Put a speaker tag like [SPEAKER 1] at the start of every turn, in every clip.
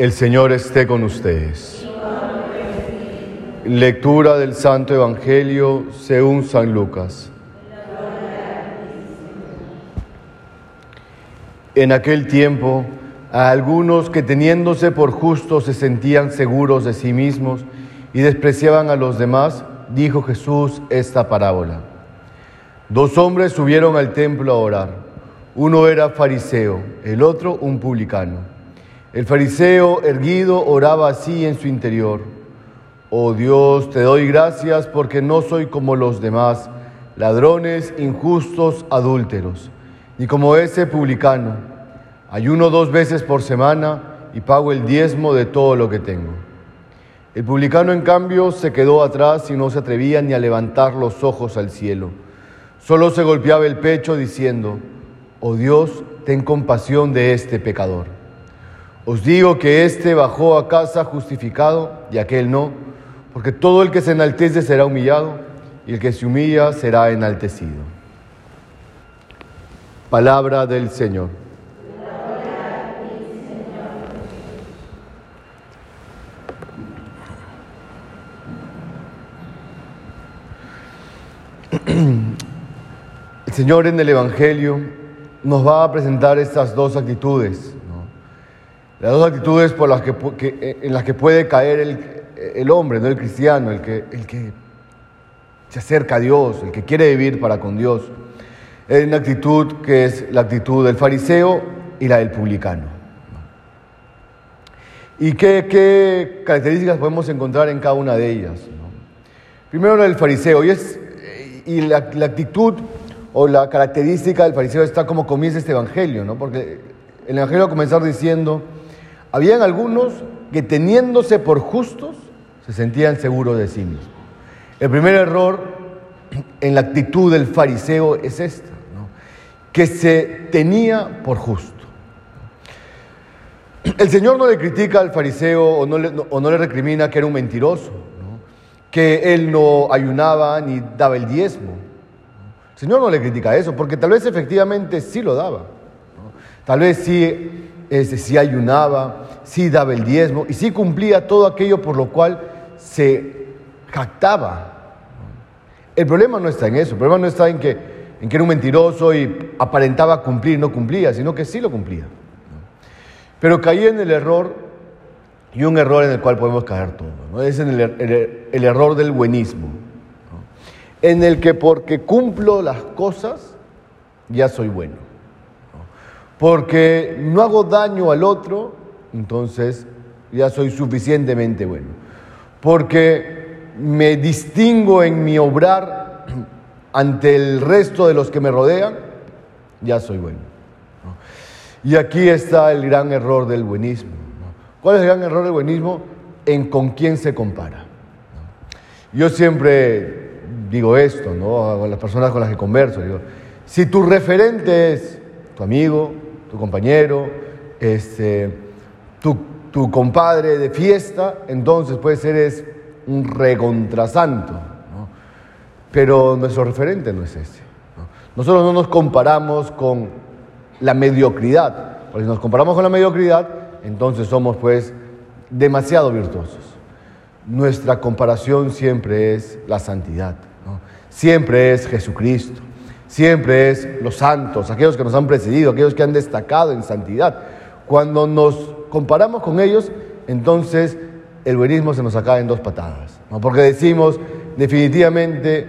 [SPEAKER 1] El Señor esté con ustedes. Lectura del Santo Evangelio según San Lucas. En aquel tiempo, a algunos que teniéndose por justos se sentían seguros de sí mismos y despreciaban a los demás, dijo Jesús esta parábola. Dos hombres subieron al templo a orar. Uno era fariseo, el otro un publicano. El fariseo erguido oraba así en su interior. Oh Dios, te doy gracias porque no soy como los demás, ladrones, injustos, adúlteros, ni como ese publicano. Ayuno dos veces por semana y pago el diezmo de todo lo que tengo. El publicano, en cambio, se quedó atrás y no se atrevía ni a levantar los ojos al cielo. Solo se golpeaba el pecho diciendo, Oh Dios, ten compasión de este pecador. Os digo que éste bajó a casa justificado y aquel no, porque todo el que se enaltece será humillado y el que se humilla será enaltecido. Palabra del Señor. El Señor en el Evangelio nos va a presentar estas dos actitudes las dos actitudes por las que, eh, en las que puede caer el, el hombre, no el cristiano, el que, el que se acerca a Dios, el que quiere vivir para con Dios. Es una actitud que es la actitud del fariseo y la del publicano. ¿Y qué, qué características podemos encontrar en cada una de ellas? Primero la del fariseo, y, es, y la, la, actitud o la característica del fariseo está como comienza este evangelio, ¿no? porque el evangelio va a comenzar diciendo habían algunos que teniéndose por justos se sentían seguros de sí mismos. El primer error en la actitud del fariseo es esta, que se tenía por justo. El Señor no le critica al fariseo o no le, o no le recrimina que era un mentiroso, que él no ayunaba ni daba el diezmo. El Señor no le critica eso, porque tal vez efectivamente sí lo daba. Tal vez sí si ayunaba, sí daba el diezmo y sí cumplía todo aquello por lo cual se jactaba. El problema no está en eso, el problema no está en que, en que era un mentiroso y aparentaba cumplir, no cumplía, sino que sí lo cumplía. Pero caí en el error, y un error en el cual podemos caer todos, ¿no? es el error del buenismo, en el que porque cumplo las cosas, ya soy bueno porque no hago daño al otro, entonces ya soy suficientemente bueno. Porque me distingo en mi obrar ante el resto de los que me rodean, ya soy bueno. Y aquí está el gran error del buenismo. ¿Cuál es el gran error del buenismo? En con quién se compara. Yo siempre digo esto, ¿no? A las personas con las que converso, digo, si tu referente es tu amigo, tu compañero, este, tu, compadre de fiesta, entonces puede ser es un recontrasanto. ¿no? Pero nuestro referente no es ese. Nosotros no nos comparamos con la mediocridad, porque si nos comparamos con la mediocridad, entonces somos pues demasiado virtuosos. Nuestra comparación siempre es la santidad, siempre es Jesucristo siempre es los santos, aquellos que nos han precedido, aquellos que han destacado en santidad. Cuando nos comparamos con ellos, entonces el buenismo se nos acaba en dos patadas, porque decimos definitivamente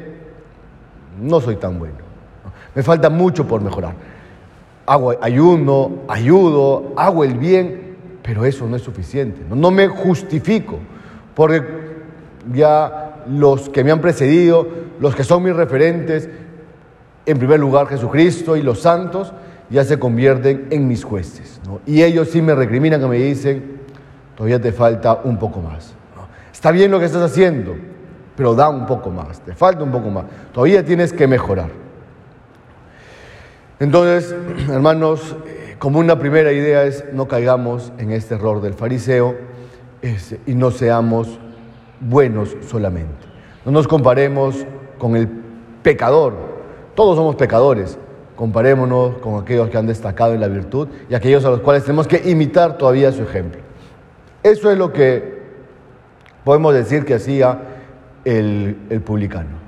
[SPEAKER 1] no soy tan bueno, me falta mucho por mejorar. Hago ayuno, ayudo, hago el bien, pero eso no es suficiente, no, no me justifico, porque ya los que me han precedido, los que son mis referentes, en primer lugar Jesucristo y los santos ya se convierten en mis jueces. Y ellos sí me recriminan, que me dicen, todavía te falta un poco más. Está bien lo que estás haciendo, pero da un poco más, te falta un poco más. Todavía tienes que mejorar. Entonces, hermanos, como una primera idea es no caigamos en este error del fariseo y no seamos buenos solamente. No nos comparemos con el pecador, todos somos pecadores. Comparémonos con aquellos que han destacado en la virtud y aquellos a los cuales tenemos que imitar todavía su ejemplo. Eso es lo que podemos decir que hacía el, el publicano.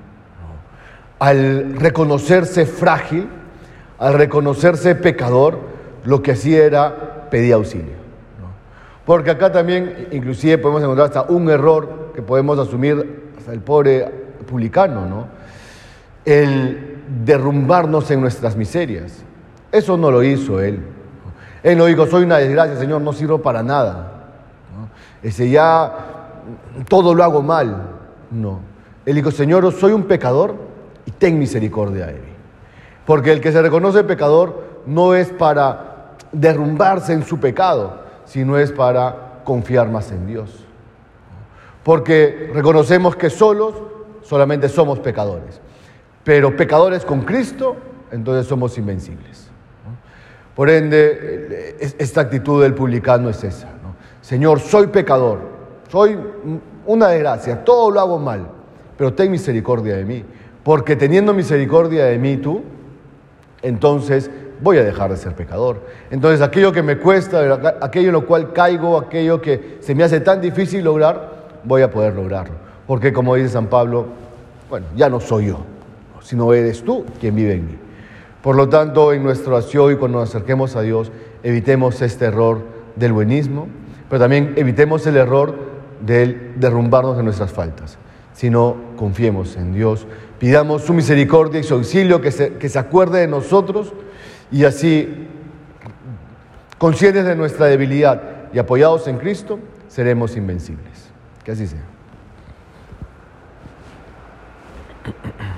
[SPEAKER 1] Al reconocerse frágil, al reconocerse pecador, lo que hacía era pedir auxilio. Porque acá también, inclusive, podemos encontrar hasta un error que podemos asumir hasta el pobre publicano, ¿no? El derrumbarnos en nuestras miserias. Eso no lo hizo él. Él no dijo, soy una desgracia, Señor, no sirvo para nada. Ese ya todo lo hago mal. No. Él dijo, Señor, soy un pecador y ten misericordia de mí. Porque el que se reconoce pecador no es para derrumbarse en su pecado, sino es para confiar más en Dios. Porque reconocemos que solos solamente somos pecadores, pero pecadores con Cristo, entonces somos invencibles. Por ende, esta actitud del publicano es esa. Señor, soy pecador, soy una desgracia, todo lo hago mal, pero ten misericordia de mí, porque teniendo misericordia de mí tú, entonces voy a dejar de ser pecador. Entonces aquello que me cuesta, aquello en lo cual caigo, aquello que se me hace tan difícil lograr, voy a poder lograrlo. Porque como dice San Pablo, bueno, ya no soy yo, sino eres tú quien vive en mí. Por lo tanto, en nuestro oración y cuando nos acerquemos a Dios, evitemos este error del buenismo, pero también evitemos el error del derrumbarnos de nuestras faltas, sino confiemos en Dios, pidamos su misericordia y su auxilio, que se, que se acuerde de nosotros y así, conscientes de nuestra debilidad y apoyados en Cristo, seremos invencibles. Que así sea.